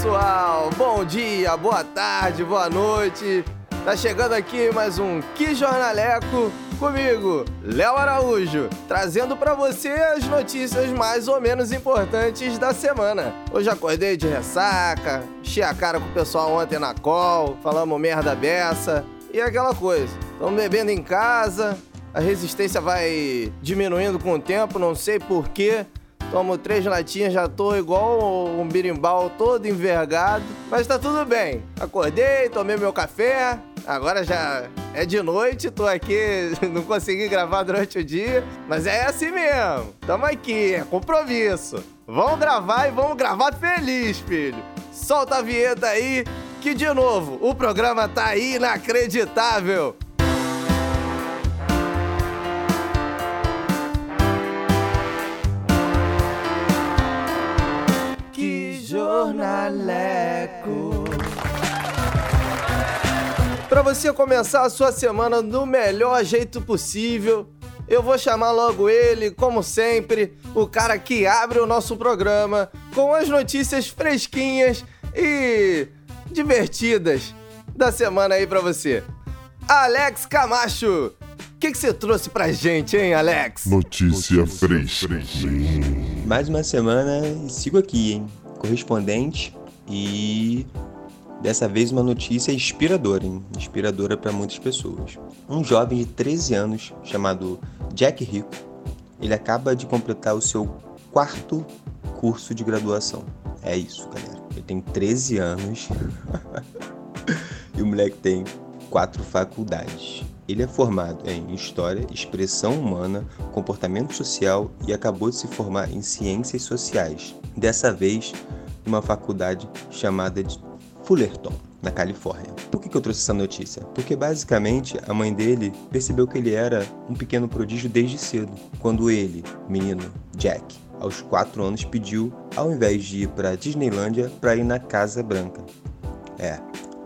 pessoal! Bom dia, boa tarde, boa noite. Tá chegando aqui mais um Que Jornaleco comigo, Léo Araújo, trazendo para você as notícias mais ou menos importantes da semana. Hoje acordei de ressaca, enchi a cara com o pessoal ontem na call, falamos merda beça e aquela coisa. Estamos bebendo em casa, a resistência vai diminuindo com o tempo, não sei porquê. Tomo três latinhas, já tô igual um birimbau todo envergado. Mas tá tudo bem. Acordei, tomei meu café. Agora já é de noite, tô aqui, não consegui gravar durante o dia. Mas é assim mesmo. Tamo aqui, é compromisso. Vamos gravar e vamos gravar feliz, filho. Solta a vinheta aí, que de novo, o programa tá inacreditável. Para você começar a sua semana do melhor jeito possível, eu vou chamar logo ele, como sempre, o cara que abre o nosso programa com as notícias fresquinhas e divertidas da semana aí para você. Alex Camacho, o que, que você trouxe pra gente, hein, Alex? Notícia, Notícia fresca. Mais uma semana e sigo aqui, hein? correspondente e dessa vez uma notícia inspiradora, hein? inspiradora para muitas pessoas. Um jovem de 13 anos chamado Jack Rico, ele acaba de completar o seu quarto curso de graduação. É isso, galera. Ele tem 13 anos e o moleque tem quatro faculdades. Ele é formado em História, Expressão Humana, Comportamento Social e acabou de se formar em Ciências Sociais. Dessa vez, numa faculdade chamada de Fullerton, na Califórnia. Por que, que eu trouxe essa notícia? Porque basicamente a mãe dele percebeu que ele era um pequeno prodígio desde cedo, quando ele, menino Jack, aos 4 anos, pediu, ao invés de ir para Disneylândia, para ir na Casa Branca. É,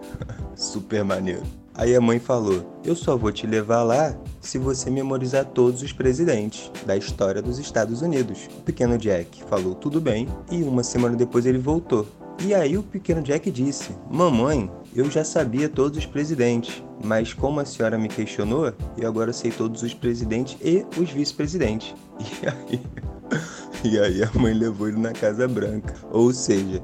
super maneiro. Aí a mãe falou: Eu só vou te levar lá se você memorizar todos os presidentes da história dos Estados Unidos. O pequeno Jack falou tudo bem e uma semana depois ele voltou. E aí o pequeno Jack disse: Mamãe, eu já sabia todos os presidentes, mas como a senhora me questionou, eu agora sei todos os presidentes e os vice-presidentes. E aí, e aí a mãe levou ele na Casa Branca. Ou seja,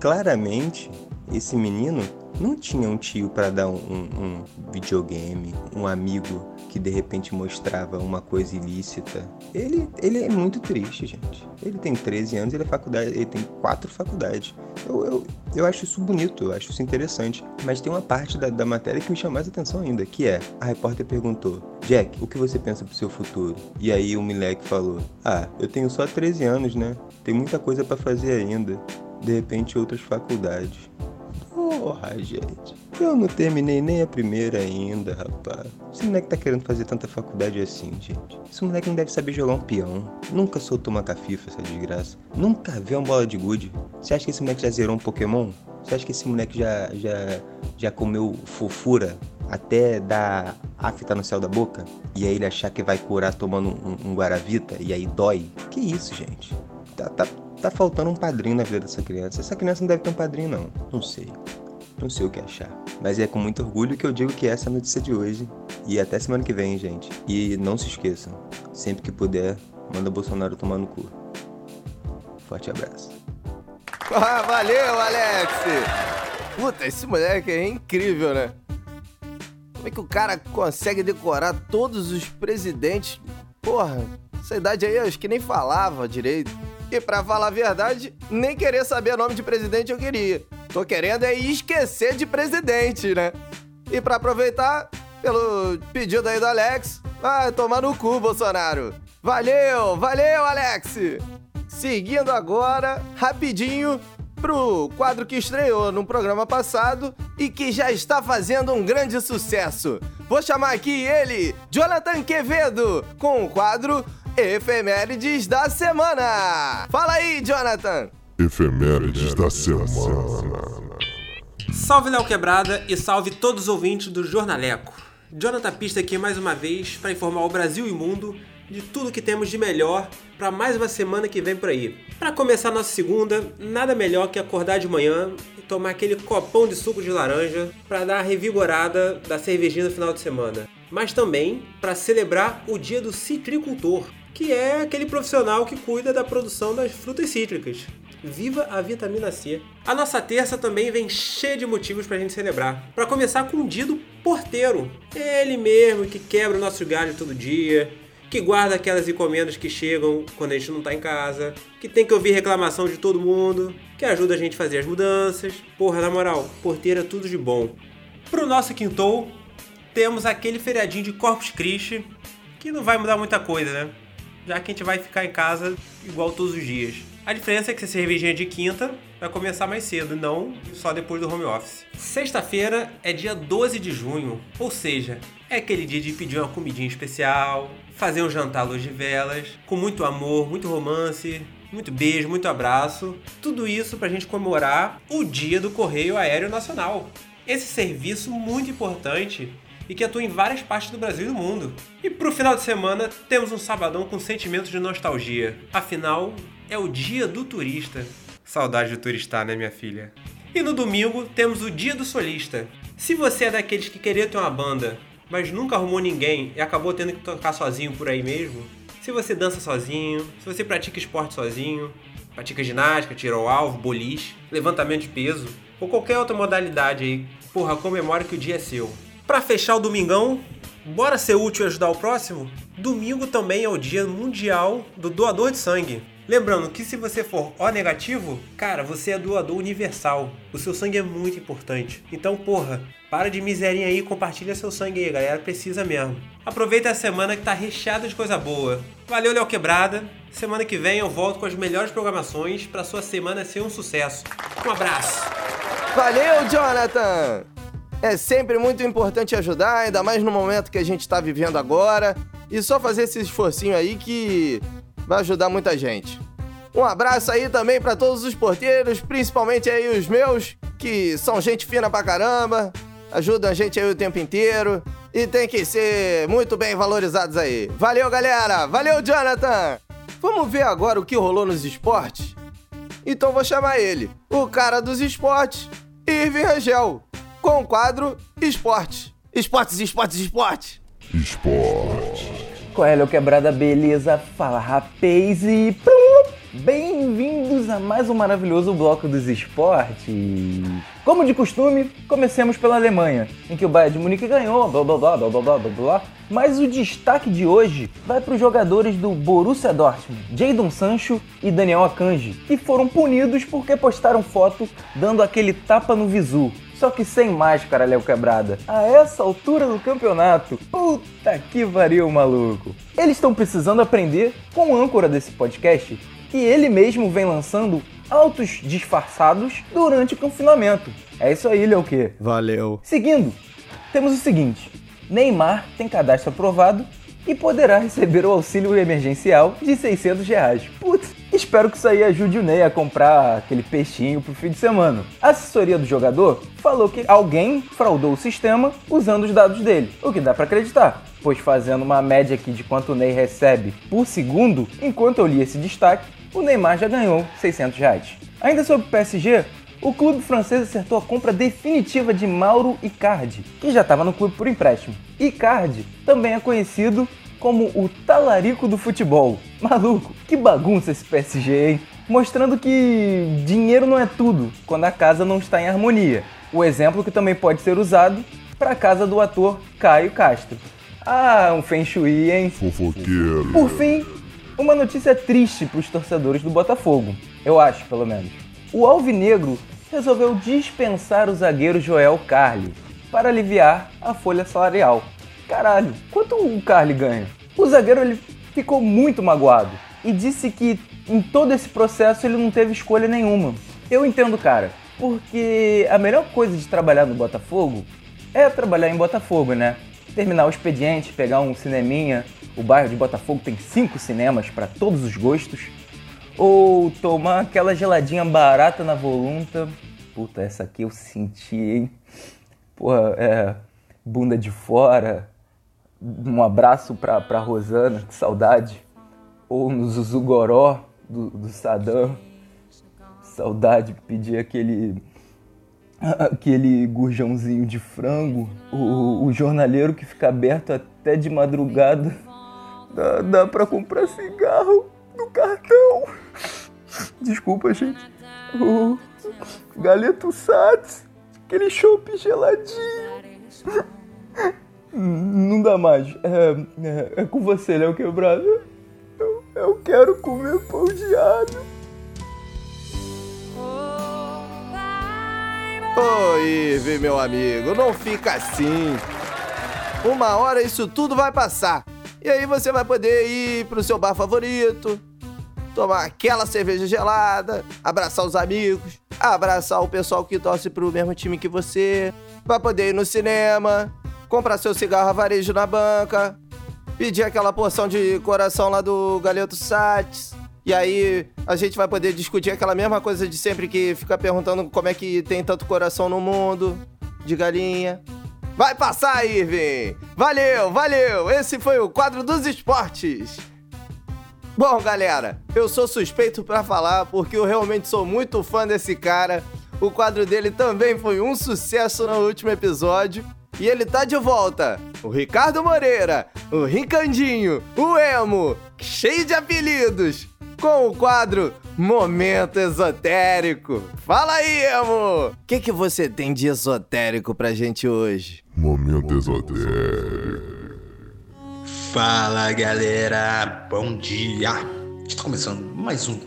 claramente esse menino não tinha um tio para dar um, um, videogame, um amigo que de repente mostrava uma coisa ilícita. Ele, ele é muito triste, gente. Ele tem 13 anos, ele é faculdade, ele tem quatro faculdades. Eu, eu, eu acho isso bonito, eu acho isso interessante. Mas tem uma parte da, da matéria que me chama mais atenção ainda, que é, a repórter perguntou, Jack, o que você pensa pro seu futuro? E aí o moleque falou, ah, eu tenho só 13 anos, né? Tem muita coisa para fazer ainda. De repente outras faculdades. Porra, gente. Eu não terminei nem a primeira ainda, rapaz. Esse moleque tá querendo fazer tanta faculdade assim, gente. Esse moleque não deve saber jogar um peão. Nunca soltou uma cafifa, essa desgraça. Nunca viu uma bola de gude. Você acha que esse moleque já zerou um Pokémon? Você acha que esse moleque já, já, já comeu fofura até dar afta no céu da boca? E aí ele achar que vai curar tomando um, um Guaravita e aí dói? Que isso, gente? Tá, tá, tá faltando um padrinho na vida dessa criança. Essa criança não deve ter um padrinho, não. Não sei. Não sei o que achar. Mas é com muito orgulho que eu digo que essa é a notícia de hoje. E até semana que vem, gente. E não se esqueçam, sempre que puder, manda Bolsonaro tomar no cu. Forte abraço. Ah, valeu, Alex! Puta, esse moleque é incrível, né? Como é que o cara consegue decorar todos os presidentes? Porra, essa idade aí acho que nem falava direito. E pra falar a verdade, nem querer saber o nome de presidente eu queria. Tô querendo é esquecer de presidente, né? E para aproveitar, pelo pedido aí do Alex, vai tomar no cu, Bolsonaro. Valeu, valeu, Alex! Seguindo agora, rapidinho, pro quadro que estreou no programa passado e que já está fazendo um grande sucesso. Vou chamar aqui ele, Jonathan Quevedo, com o quadro Efemérides da Semana. Fala aí, Jonathan! Efemérides da semana. Salve Léo Quebrada e salve todos os ouvintes do Jornaleco. Jonathan Pista aqui mais uma vez para informar o Brasil e o mundo de tudo que temos de melhor para mais uma semana que vem por aí. Para começar nossa segunda, nada melhor que acordar de manhã e tomar aquele copão de suco de laranja para dar a revigorada da cervejinha no final de semana. Mas também para celebrar o dia do citricultor, que é aquele profissional que cuida da produção das frutas cítricas. Viva a vitamina C! A nossa terça também vem cheia de motivos pra gente celebrar. Para começar com o dia do porteiro. Ele mesmo que quebra o nosso galho todo dia, que guarda aquelas encomendas que chegam quando a gente não tá em casa, que tem que ouvir reclamação de todo mundo, que ajuda a gente a fazer as mudanças. Porra, na moral, porteiro é tudo de bom. Pro nosso quintou, temos aquele feriadinho de Corpus Christi, que não vai mudar muita coisa, né? Já que a gente vai ficar em casa igual todos os dias. A diferença é que a cervejinha de quinta vai começar mais cedo, não só depois do home office. Sexta-feira é dia 12 de junho, ou seja, é aquele dia de pedir uma comidinha especial, fazer um jantar à luz de velas, com muito amor, muito romance, muito beijo, muito abraço. Tudo isso pra gente comemorar o dia do Correio Aéreo Nacional. Esse serviço muito importante e que atua em várias partes do Brasil e do mundo. E pro final de semana temos um sabadão com sentimentos de nostalgia. Afinal, é o dia do turista. Saudade do turistar, né, minha filha? E no domingo temos o dia do solista. Se você é daqueles que queria ter uma banda, mas nunca arrumou ninguém e acabou tendo que tocar sozinho por aí mesmo, se você dança sozinho, se você pratica esporte sozinho, pratica ginástica, tiro ao alvo, boliche, levantamento de peso ou qualquer outra modalidade aí, porra, comemora que o dia é seu. Para fechar o domingão, bora ser útil e ajudar o próximo? Domingo também é o dia mundial do doador de sangue. Lembrando que se você for O negativo, cara, você é doador universal. O seu sangue é muito importante. Então, porra, para de miserinha aí e compartilha seu sangue aí, galera. Precisa mesmo. Aproveita a semana que tá recheada de coisa boa. Valeu, Léo Quebrada. Semana que vem eu volto com as melhores programações para sua semana ser um sucesso. Um abraço. Valeu, Jonathan! É sempre muito importante ajudar, ainda mais no momento que a gente está vivendo agora. E só fazer esse esforcinho aí que vai ajudar muita gente. Um abraço aí também para todos os porteiros, principalmente aí os meus, que são gente fina pra caramba, ajudam a gente aí o tempo inteiro e tem que ser muito bem valorizados aí. Valeu, galera! Valeu, Jonathan! Vamos ver agora o que rolou nos esportes? Então vou chamar ele, o cara dos esportes, Irving Rangel com o quadro Esporte. Esportes, esportes, esportes. Esporte. Qual é, Léo Quebrada? Beleza? Fala, rapaz e... Bem-vindos a mais um maravilhoso bloco dos esportes. Como de costume, comecemos pela Alemanha, em que o Bayern de Munique ganhou, blá blá blá blá blá blá blá blá. Mas o destaque de hoje vai para os jogadores do Borussia Dortmund, Jadon Sancho e Daniel Akanji, que foram punidos porque postaram foto dando aquele tapa no visu só que sem máscara, Léo Quebrada. A essa altura do campeonato, puta que pariu, maluco. Eles estão precisando aprender com o âncora desse podcast, que ele mesmo vem lançando autos disfarçados durante o confinamento. É isso aí, Léo que? Valeu. Seguindo, temos o seguinte: Neymar tem cadastro aprovado e poderá receber o auxílio emergencial de 600 reais. Putz, espero que isso aí ajude o Ney a comprar aquele peixinho pro fim de semana. A assessoria do jogador falou que alguém fraudou o sistema usando os dados dele, o que dá para acreditar, pois fazendo uma média aqui de quanto o Ney recebe por segundo, enquanto eu li esse destaque, o Neymar já ganhou 600 reais. Ainda sobre o PSG, o clube francês acertou a compra definitiva de Mauro Icardi, que já estava no clube por empréstimo. Icardi também é conhecido como o talarico do futebol. Maluco, que bagunça esse PSG, hein? Mostrando que dinheiro não é tudo quando a casa não está em harmonia. O exemplo que também pode ser usado para a casa do ator Caio Castro. Ah, um feng shui, hein? Fofoqueiro. Por fim, uma notícia triste para os torcedores do Botafogo. Eu acho, pelo menos. O Alvinegro resolveu dispensar o zagueiro Joel Carli para aliviar a folha salarial. Caralho, quanto o Carli ganha? O zagueiro ele ficou muito magoado e disse que em todo esse processo ele não teve escolha nenhuma. Eu entendo, cara, porque a melhor coisa de trabalhar no Botafogo é trabalhar em Botafogo, né? Terminar o expediente, pegar um cineminha. O bairro de Botafogo tem cinco cinemas para todos os gostos. Ou tomar aquela geladinha barata na volunta. Puta, essa aqui eu senti, hein? Porra, é. Bunda de fora, um abraço pra, pra Rosana, que saudade. Ou no Zuzugoró do, do Saddam. Saudade, pedir aquele aquele gurjãozinho de frango, o, o, jornaleiro que fica aberto até de madrugada, dá, dá pra comprar cigarro no cartão. Desculpa, gente. O Galeto Sats, aquele chopp geladinho. Mais. É, é, é com você, Léo Quebrado. Eu, eu quero comer pão de alho. Oi, meu amigo, não fica assim. Uma hora isso tudo vai passar. E aí você vai poder ir pro seu bar favorito, tomar aquela cerveja gelada, abraçar os amigos, abraçar o pessoal que torce pro mesmo time que você, vai poder ir no cinema, comprar seu cigarro a varejo na banca, pedir aquela porção de coração lá do Galeto Sats, e aí a gente vai poder discutir aquela mesma coisa de sempre que fica perguntando como é que tem tanto coração no mundo de galinha. Vai passar, Irving! Valeu, valeu! Esse foi o quadro dos esportes. Bom, galera, eu sou suspeito para falar porque eu realmente sou muito fã desse cara. O quadro dele também foi um sucesso no último episódio. E ele tá de volta. O Ricardo Moreira, o Ricandinho, o Emo, cheio de apelidos com o quadro Momento Esotérico. Fala aí, Emo! O que, que você tem de esotérico pra gente hoje? Momento Esotérico. Fala, galera! Bom dia! Está começando mais um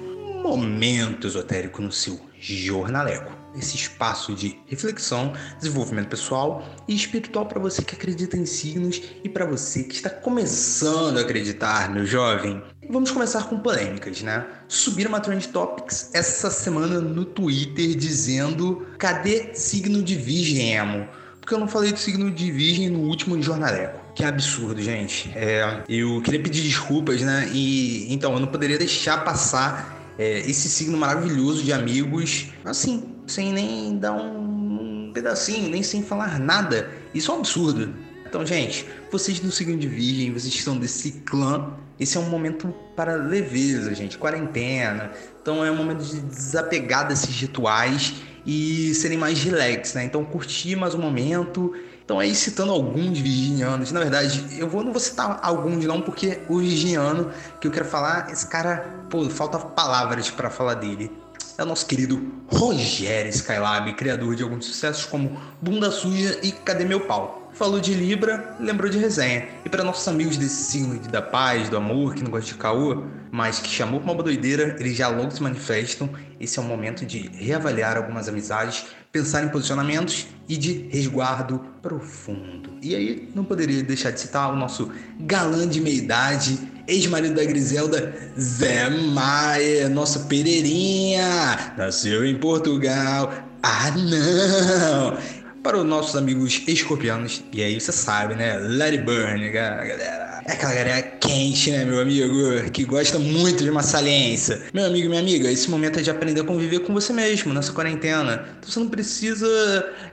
Momento Esotérico no seu Jornaleco esse espaço de reflexão, desenvolvimento pessoal e espiritual para você que acredita em signos e para você que está começando a acreditar, meu jovem. Vamos começar com polêmicas, né? Subiram uma Trend Topics essa semana no Twitter dizendo: cadê signo de Virgem? Porque eu não falei do signo de Virgem no último Jornaleco. Que absurdo, gente. É, eu queria pedir desculpas, né? E então eu não poderia deixar passar é, esse signo maravilhoso de amigos, assim, sem nem dar um, pedacinho, nem sem falar nada. Isso é um absurdo. Então, gente, vocês do signo de Virgem, vocês que são desse clã, esse é um momento para leveza, gente, quarentena. Então é um momento de desapegar desses rituais e serem mais relax, né? Então curtir mais um momento então aí citando alguns virginianos, na verdade, eu vou, não vou citar alguns não, porque o virginiano que eu quero falar, esse cara, pô, falta palavras para falar dele. É o nosso querido Rogério Skylab, criador de alguns sucessos como Bunda Suja e Cadê Meu Pau? Falou de Libra, lembrou de resenha. E para nossos amigos desse signo da paz, do amor, que não gosta de caô, mas que chamou pra uma doideira, eles já logo se manifestam. Esse é o momento de reavaliar algumas amizades, pensar em posicionamentos e de resguardo profundo. E aí, não poderia deixar de citar o nosso galã de meia-idade, ex-marido da Griselda, Zé Maia, nosso Pereirinha, nasceu em Portugal. Ah, não! para os nossos amigos escorpianos. E aí você sabe, né? It burn, galera. É aquela galera quente, né, meu amigo? Que gosta muito de uma saliência. Meu amigo e minha amiga, esse momento é de aprender a conviver com você mesmo nessa quarentena. Então você não precisa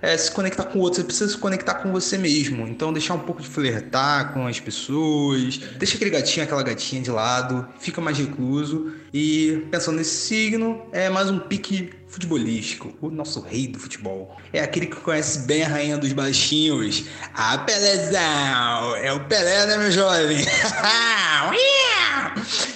é, se conectar com outros, você precisa se conectar com você mesmo. Então deixar um pouco de flertar com as pessoas. Deixa aquele gatinho, aquela gatinha de lado. Fica mais recluso. E pensando nesse signo, é mais um pique futebolístico, o nosso rei do futebol. É aquele que conhece bem a rainha dos baixinhos. A Pelézão! É o Pelé, né, meu jovem?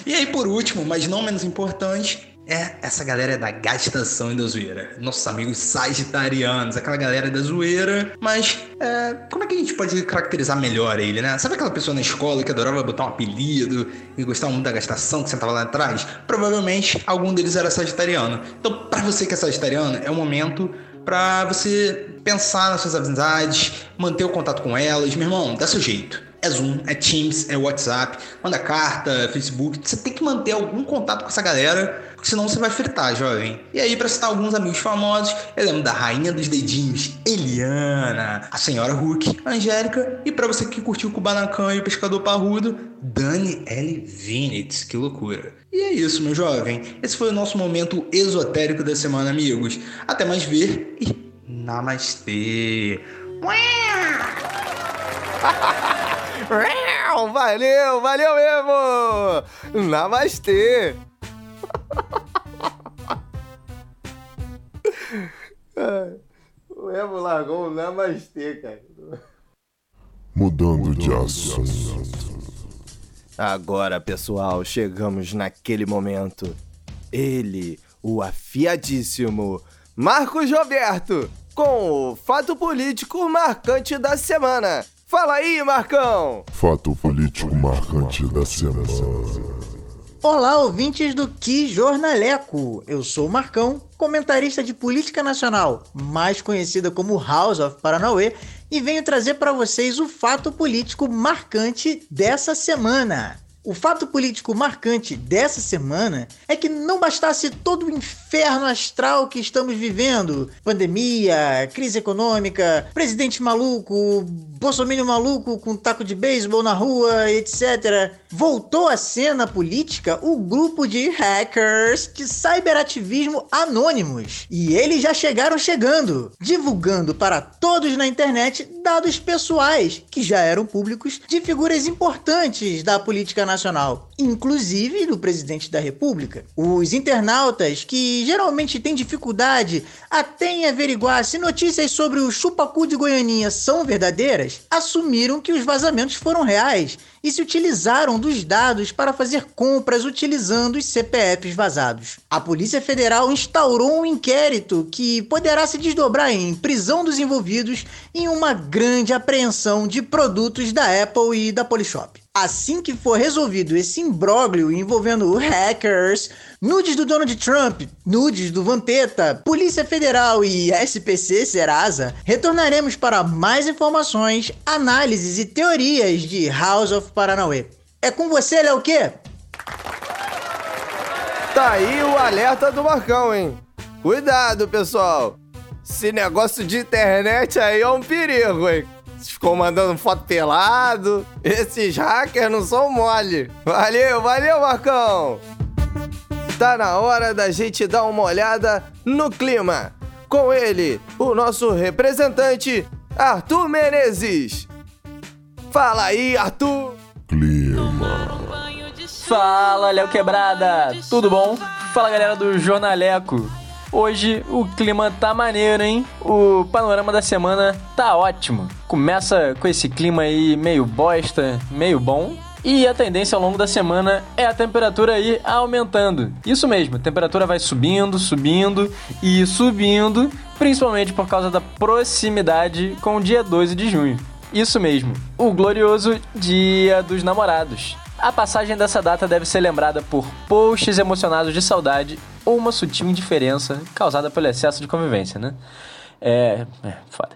e aí, por último, mas não menos importante, é essa galera da gastação e da zoeira. Nossos amigos sagitarianos, aquela galera da zoeira. Mas é, como é que a gente pode caracterizar melhor ele, né? Sabe aquela pessoa na escola que adorava botar um apelido e gostava muito da gastação que sentava lá atrás? Provavelmente algum deles era sagitariano. Então, para você que é sagitariano, é o momento para você pensar nas suas amizades, manter o contato com elas. Meu irmão, dá seu jeito é Zoom, é Teams, é WhatsApp, manda carta, Facebook. Você tem que manter algum contato com essa galera, porque senão você vai fritar, jovem. E aí, para citar alguns amigos famosos, eu lembro da Rainha dos Dedinhos, Eliana, a Senhora Hulk, Angélica, e para você que curtiu o Kubanacan e o Pescador Parrudo, Dani L. Vinitz. Que loucura. E é isso, meu jovem. Esse foi o nosso momento esotérico da semana, amigos. Até mais ver e namastê. Valeu, valeu mesmo! Namastê! O Emo largou um namastê, cara. Mudando de assunto. Agora, pessoal, chegamos naquele momento. Ele, o afiadíssimo Marcos Roberto, com o fato político marcante da semana. Fala aí, Marcão! Fato político marcante da semana. Olá, ouvintes do Que Jornaleco! Eu sou o Marcão, comentarista de política nacional, mais conhecida como House of Paranauê, e venho trazer para vocês o fato político marcante dessa semana. O fato político marcante dessa semana é que não bastasse todo o inferno astral que estamos vivendo pandemia, crise econômica, presidente maluco, bolsominion maluco com taco de beisebol na rua, etc. Voltou à cena política o grupo de hackers de cyberativismo anônimos. E eles já chegaram chegando, divulgando para todos na internet dados pessoais que já eram públicos de figuras importantes da política nacional, inclusive do presidente da República. Os internautas, que geralmente têm dificuldade até em averiguar se notícias sobre o chupacu de Goianinha são verdadeiras, assumiram que os vazamentos foram reais e se utilizaram dos dados para fazer compras utilizando os CPFs vazados. A Polícia Federal instaurou um inquérito que poderá se desdobrar em prisão dos envolvidos em uma grande apreensão de produtos da Apple e da Polishop. Assim que for resolvido esse imbróglio envolvendo hackers, nudes do Donald Trump, nudes do Vampeta, Polícia Federal e SPC Serasa, retornaremos para mais informações, análises e teorias de House of Paranauê. É com você, Léo Quê? Tá aí o alerta do Marcão, hein? Cuidado, pessoal! Esse negócio de internet aí é um perigo, hein? Ficou mandando foto pelado. Esses hackers não são mole. Valeu, valeu, Marcão! Tá na hora da gente dar uma olhada no clima. Com ele, o nosso representante, Arthur Menezes. Fala aí, Arthur! Clima. Fala, Léo Quebrada! Tudo bom? Fala, galera do Jornaleco. Hoje o clima tá maneiro, hein? O panorama da semana tá ótimo. Começa com esse clima aí meio bosta, meio bom. E a tendência ao longo da semana é a temperatura ir aumentando. Isso mesmo, a temperatura vai subindo, subindo e subindo, principalmente por causa da proximidade com o dia 12 de junho. Isso mesmo, o glorioso Dia dos Namorados. A passagem dessa data deve ser lembrada por posts emocionados de saudade ou uma sutil indiferença causada pelo excesso de convivência, né? É. é foda.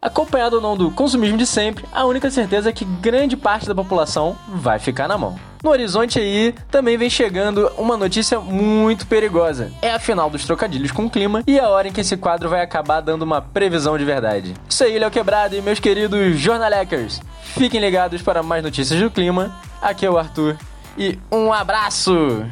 Acompanhado ou não do consumismo de sempre, a única certeza é que grande parte da população vai ficar na mão. No horizonte aí também vem chegando uma notícia muito perigosa. É a final dos trocadilhos com o clima e a hora em que esse quadro vai acabar dando uma previsão de verdade. Isso aí, Léo Quebrado e meus queridos jornalecers. Fiquem ligados para mais notícias do clima. Aqui é o Arthur e um abraço!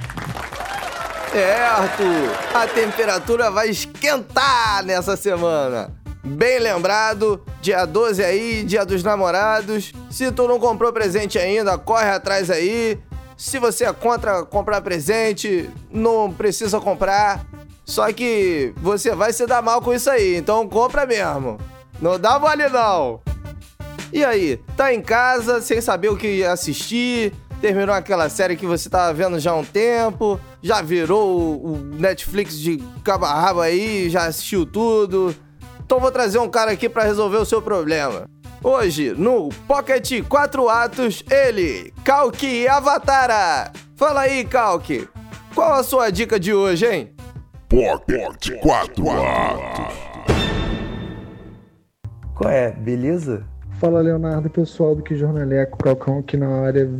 É, Arthur, a temperatura vai esquentar nessa semana. Bem lembrado, dia 12 aí, dia dos namorados. Se tu não comprou presente ainda, corre atrás aí. Se você é contra comprar presente, não precisa comprar. Só que você vai se dar mal com isso aí, então compra mesmo. Não dá mole não. E aí, tá em casa sem saber o que assistir? Terminou aquela série que você tava vendo já há um tempo? Já virou o Netflix de cabo aí, já assistiu tudo? Então vou trazer um cara aqui para resolver o seu problema. Hoje, no Pocket 4 Atos, ele, Kalki Avatara. Fala aí, Kalki. Qual a sua dica de hoje, hein? Pocket 4 atos. Qual é? Beleza? Fala Leonardo, pessoal do Que Jornaleco, Calcão aqui na área,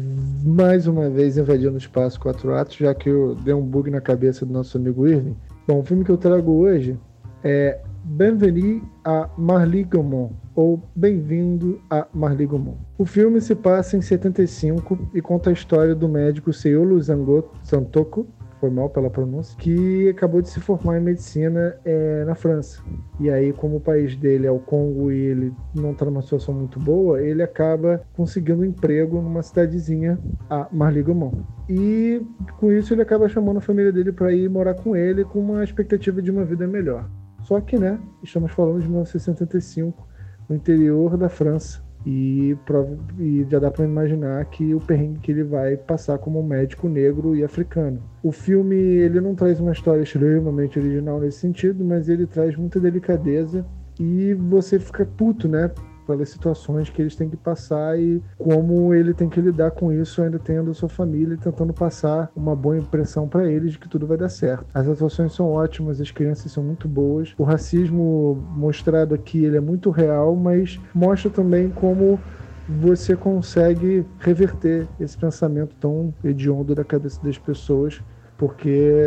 mais uma vez invadindo o espaço 4 atos, já que eu dei um bug na cabeça do nosso amigo Irving. Bom, o filme que eu trago hoje é Bienvenue a Marly Gaumont, ou Bem-vindo a Marly Gaumont. O filme se passa em 75 e conta a história do médico Seolo Zango Santoko, foi mal pela pronúncia, que acabou de se formar em medicina é, na França. E aí, como o país dele é o Congo e ele não está numa situação muito boa, ele acaba conseguindo um emprego numa cidadezinha, a Marly-Gaumont. E com isso ele acaba chamando a família dele para ir morar com ele com uma expectativa de uma vida melhor. Só que, né, estamos falando de 1975, no interior da França, e, e, já dá para imaginar que o perrengue que ele vai passar como médico negro e africano. O filme ele não traz uma história extremamente original nesse sentido, mas ele traz muita delicadeza e você fica puto, né? Pelas situações que eles têm que passar e como ele tem que lidar com isso, ainda tendo sua família e tentando passar uma boa impressão para eles de que tudo vai dar certo. As atuações são ótimas, as crianças são muito boas. O racismo mostrado aqui ele é muito real, mas mostra também como você consegue reverter esse pensamento tão hediondo da cabeça das pessoas porque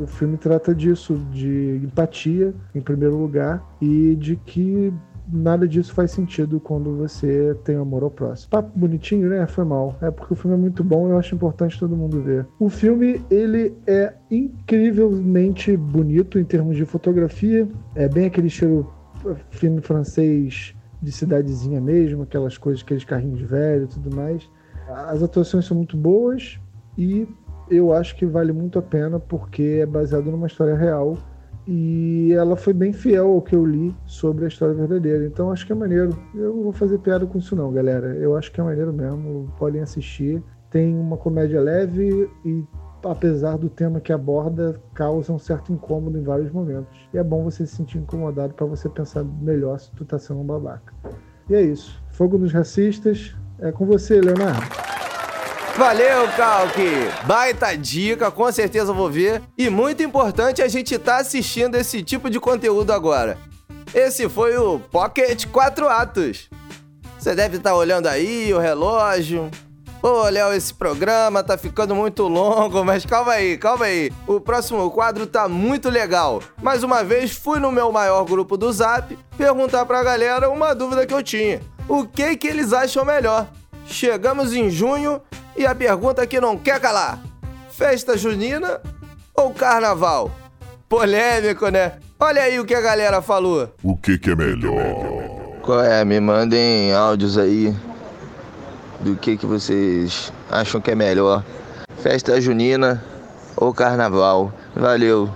o filme trata disso, de empatia em primeiro lugar e de que nada disso faz sentido quando você tem amor ao próximo. Papo bonitinho, né? Foi mal. É porque o filme é muito bom e eu acho importante todo mundo ver. O filme, ele é incrivelmente bonito em termos de fotografia. É bem aquele estilo eh, filme francês de cidadezinha mesmo, aquelas coisas, aqueles carrinhos velhos e tudo mais. As atuações são muito boas e eu acho que vale muito a pena porque é baseado numa história real e ela foi bem fiel ao que eu li sobre a história verdadeira. Então acho que é maneiro. Eu não vou fazer piada com isso não, galera. Eu acho que é maneiro mesmo. Podem assistir. Tem uma comédia leve e apesar do tema que aborda, causa um certo incômodo em vários momentos. E é bom você se sentir incomodado para você pensar melhor se tu tá sendo um babaca. E é isso. Fogo nos racistas. É com você, Leonardo. Valeu, Calque! Baita dica, com certeza vou ver. E muito importante a gente tá assistindo esse tipo de conteúdo agora. Esse foi o Pocket 4 Atos. Você deve estar tá olhando aí o relógio. Pô, Léo, esse programa tá ficando muito longo, mas calma aí, calma aí. O próximo quadro tá muito legal. Mais uma vez, fui no meu maior grupo do Zap perguntar pra galera uma dúvida que eu tinha. O que que eles acham melhor? Chegamos em junho e a pergunta que não quer calar: festa junina ou carnaval? Polêmico, né? Olha aí o que a galera falou. O que, que é melhor? Qual é? Me mandem áudios aí do que, que vocês acham que é melhor. Festa junina ou carnaval? Valeu.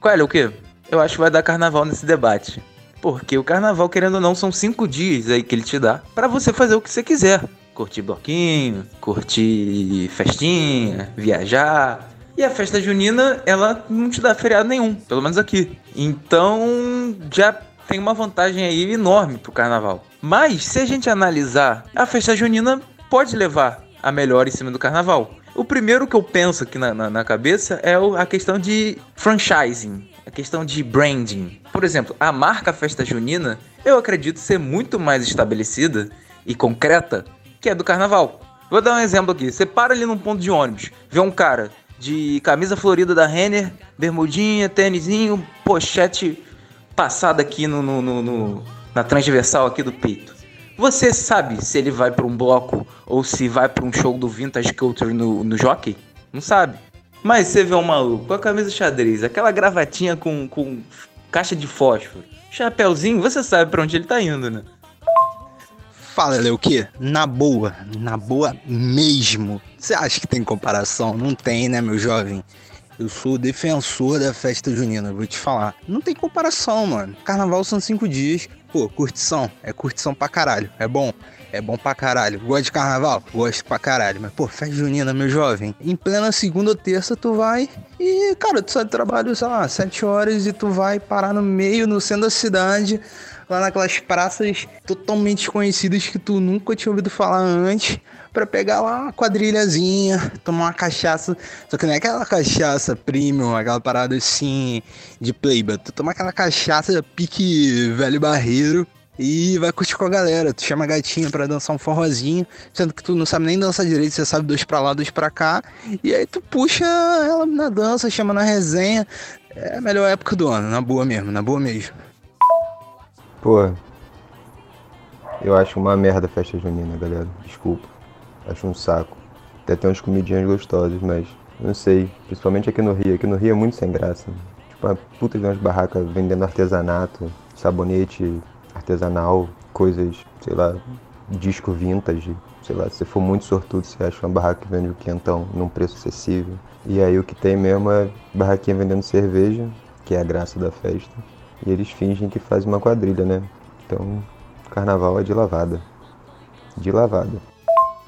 Qual é o que? Eu acho que vai dar carnaval nesse debate. Porque o carnaval, querendo ou não, são cinco dias aí que ele te dá para você fazer o que você quiser curtir bloquinho, curtir festinha, viajar. E a festa junina, ela não te dá feriado nenhum, pelo menos aqui. Então, já tem uma vantagem aí enorme pro carnaval. Mas, se a gente analisar, a festa junina pode levar a melhor em cima do carnaval. O primeiro que eu penso aqui na, na, na cabeça é a questão de franchising, a questão de branding. Por exemplo, a marca Festa Junina, eu acredito ser muito mais estabelecida e concreta que é do carnaval. Vou dar um exemplo aqui. Você para ali num ponto de ônibus, vê um cara de camisa florida da Renner, bermudinha, tênisinho, pochete passada aqui no, no, no, no, na transversal aqui do peito. Você sabe se ele vai para um bloco ou se vai para um show do Vintage Culture no, no Jockey? Não sabe. Mas você vê um maluco com a camisa xadrez, aquela gravatinha com, com caixa de fósforo, chapéuzinho, você sabe para onde ele tá indo, né? Fala, quê? Na boa, na boa mesmo. Você acha que tem comparação? Não tem, né, meu jovem? Eu sou defensor da festa junina, vou te falar. Não tem comparação, mano. Carnaval são cinco dias. Pô, curtição. É curtição pra caralho. É bom. É bom pra caralho. Gosta de carnaval? Gosto pra caralho. Mas, pô, festa junina, meu jovem. Em plena segunda ou terça, tu vai e, cara, tu sai do trabalho, sei lá, sete horas e tu vai parar no meio, no centro da cidade lá naquelas praças totalmente desconhecidas que tu nunca tinha ouvido falar antes, para pegar lá uma quadrilhazinha, tomar uma cachaça, só que não é aquela cachaça premium, aquela parada assim de playba, tu toma aquela cachaça pique velho barreiro e vai curtir com a galera. Tu chama a gatinha pra dançar um forrozinho, sendo que tu não sabe nem dançar direito, você sabe dois pra lá, dois pra cá. E aí tu puxa ela na dança, chama na resenha. É a melhor época do ano, na boa mesmo, na boa mesmo. Pô, eu acho uma merda a festa junina, galera. Desculpa. Acho um saco. Até tem uns comidinhas gostosas, mas Não sei, principalmente aqui no Rio. Aqui no Rio é muito sem graça. Tipo, uma puta de umas barracas vendendo artesanato, sabonete artesanal, coisas, sei lá, disco vintage. Sei lá, se for muito sortudo, você acha uma barraca que vende o quentão num preço acessível. E aí o que tem mesmo é barraquinha vendendo cerveja, que é a graça da festa. E eles fingem que fazem uma quadrilha, né? Então, carnaval é de lavada. De lavada.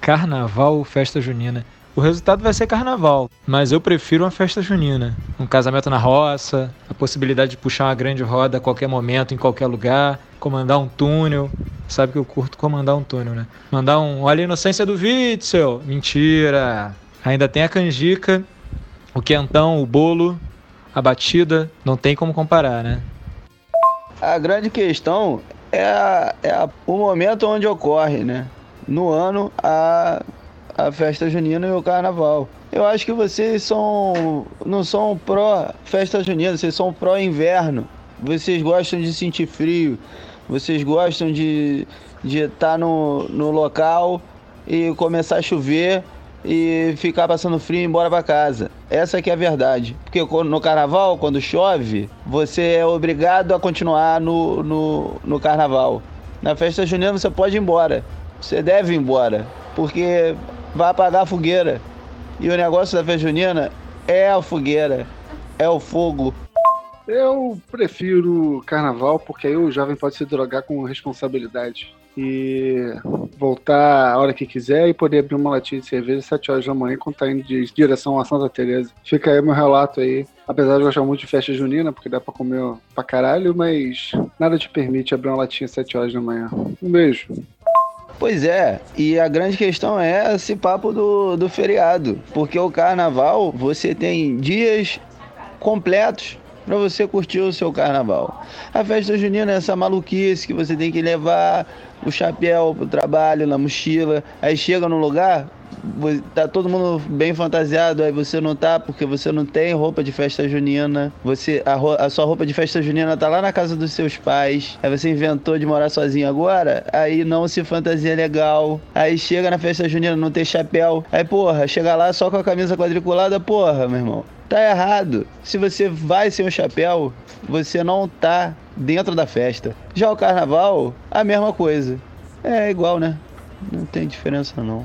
Carnaval ou festa junina? O resultado vai ser carnaval, mas eu prefiro uma festa junina. Um casamento na roça, a possibilidade de puxar uma grande roda a qualquer momento, em qualquer lugar, comandar um túnel. Sabe que eu curto comandar um túnel, né? Mandar um olha a inocência do Witzel. Mentira! Ainda tem a canjica, o quentão, o bolo, a batida. Não tem como comparar, né? A grande questão é, a, é a, o momento onde ocorre, né? No ano, a, a festa junina e o carnaval. Eu acho que vocês são não são pró festa junina, vocês são pró inverno. Vocês gostam de sentir frio, vocês gostam de de estar no, no local e começar a chover e ficar passando frio e ir embora para casa. Essa que é a verdade. Porque no carnaval, quando chove, você é obrigado a continuar no, no, no carnaval. Na festa junina você pode ir embora. Você deve ir embora. Porque vai apagar a fogueira. E o negócio da festa junina é a fogueira, é o fogo. Eu prefiro carnaval porque aí o jovem pode se drogar com responsabilidade e voltar a hora que quiser e poder abrir uma latinha de cerveja às 7 horas da manhã quando tá indo de direção a Santa Teresa. Fica aí meu relato aí. Apesar de gostar muito de festa junina, porque dá pra comer pra caralho, mas nada te permite abrir uma latinha às 7 horas da manhã. Um beijo. Pois é, e a grande questão é esse papo do, do feriado. Porque o carnaval, você tem dias completos para você curtir o seu carnaval. A festa junina é essa maluquice que você tem que levar o chapéu pro trabalho, na mochila. Aí chega no lugar, tá todo mundo bem fantasiado, aí você não tá porque você não tem roupa de festa junina. Você a, a, sua roupa de festa junina tá lá na casa dos seus pais. Aí você inventou de morar sozinho agora, aí não se fantasia legal. Aí chega na festa junina não tem chapéu. Aí porra, chega lá só com a camisa quadriculada, porra, meu irmão. Tá errado. Se você vai sem o chapéu, você não tá dentro da festa. Já o carnaval, a mesma coisa. É igual, né? Não tem diferença não.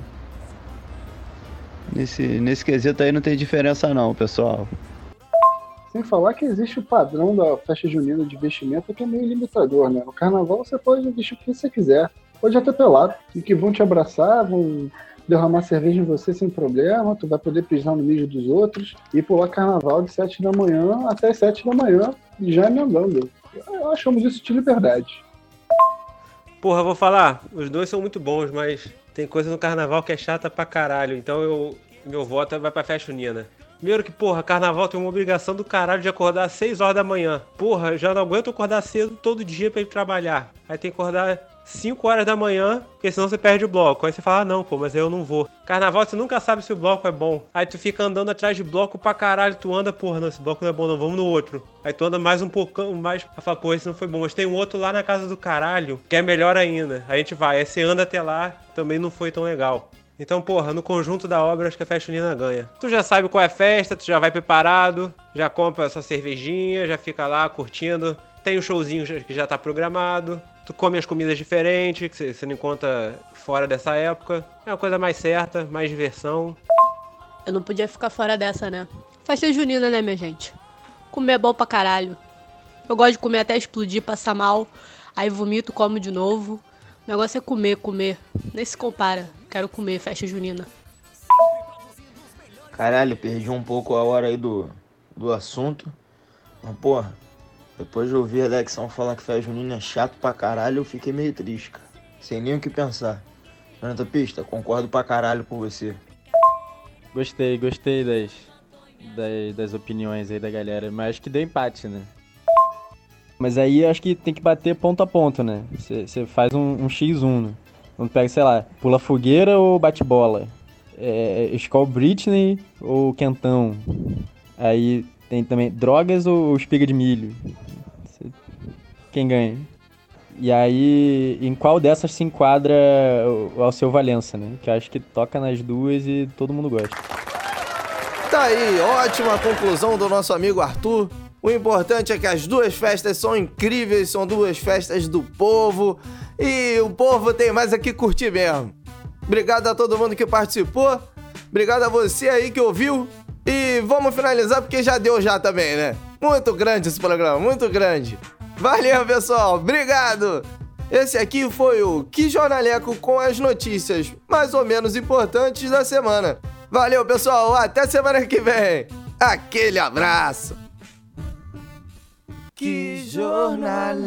Nesse, nesse quesito aí não tem diferença não, pessoal. Sem falar que existe o padrão da festa junina de vestimenta que é meio limitador, né? No carnaval você pode vestir o que você quiser. Pode até pelado. E que vão te abraçar, vão derramar cerveja em você sem problema, tu vai poder pisar no mijo dos outros e pular carnaval de 7 da manhã até 7 da manhã, já emendando. Achamos isso de liberdade. Porra, vou falar, os dois são muito bons, mas tem coisa no carnaval que é chata pra caralho, então eu meu voto vai pra festa unina. Primeiro que, porra, carnaval tem uma obrigação do caralho de acordar às 6 horas da manhã. Porra, já não aguento acordar cedo todo dia pra ir trabalhar. Aí tem que acordar 5 horas da manhã, porque senão você perde o bloco. Aí você fala, ah, não, pô, mas eu não vou. Carnaval, você nunca sabe se o bloco é bom. Aí tu fica andando atrás de bloco pra caralho, tu anda, porra, não, esse bloco não é bom, não, vamos no outro. Aí tu anda mais um pouco, mais pra falar, pô, esse não foi bom. Mas tem um outro lá na casa do caralho, que é melhor ainda. Aí a gente vai, aí você anda até lá, também não foi tão legal. Então, porra, no conjunto da obra, acho que a festa unina ganha. Tu já sabe qual é a festa, tu já vai preparado, já compra sua cervejinha, já fica lá curtindo. Tem o um showzinho que já tá programado tu come as comidas diferentes, que você não encontra fora dessa época. É uma coisa mais certa, mais diversão. Eu não podia ficar fora dessa, né? Festa junina, né, minha gente? Comer é bom pra caralho. Eu gosto de comer até explodir, passar mal. Aí vomito, como de novo. O negócio é comer, comer. Nem se compara. Quero comer, festa junina. Caralho, perdi um pouco a hora aí do, do assunto. Mas, porra, depois de ouvir a Alexão falar que festa junina é chato pra caralho, eu fiquei meio triste, cara. Sem nem o que pensar. Jonathan Pista, concordo pra caralho com você. Gostei, gostei das, das, das opiniões aí da galera, mas acho que deu empate, né? Mas aí acho que tem que bater ponto a ponto, né? Você faz um, um X1, né? Então pega, sei lá, pula fogueira ou bate bola? É, Skull Britney ou Quentão? Aí tem também drogas ou espiga de milho? quem ganha. E aí, em qual dessas se enquadra o Alceu Valença, né? Que acho que toca nas duas e todo mundo gosta. Tá aí, ótima conclusão do nosso amigo Arthur. O importante é que as duas festas são incríveis, são duas festas do povo e o povo tem mais aqui curtir mesmo. Obrigado a todo mundo que participou, obrigado a você aí que ouviu e vamos finalizar porque já deu já também, né? Muito grande esse programa, muito grande. Valeu, pessoal, obrigado! Esse aqui foi o Que Jornaleco com as notícias mais ou menos importantes da semana. Valeu, pessoal, até semana que vem. Aquele abraço. Que Jornaleco.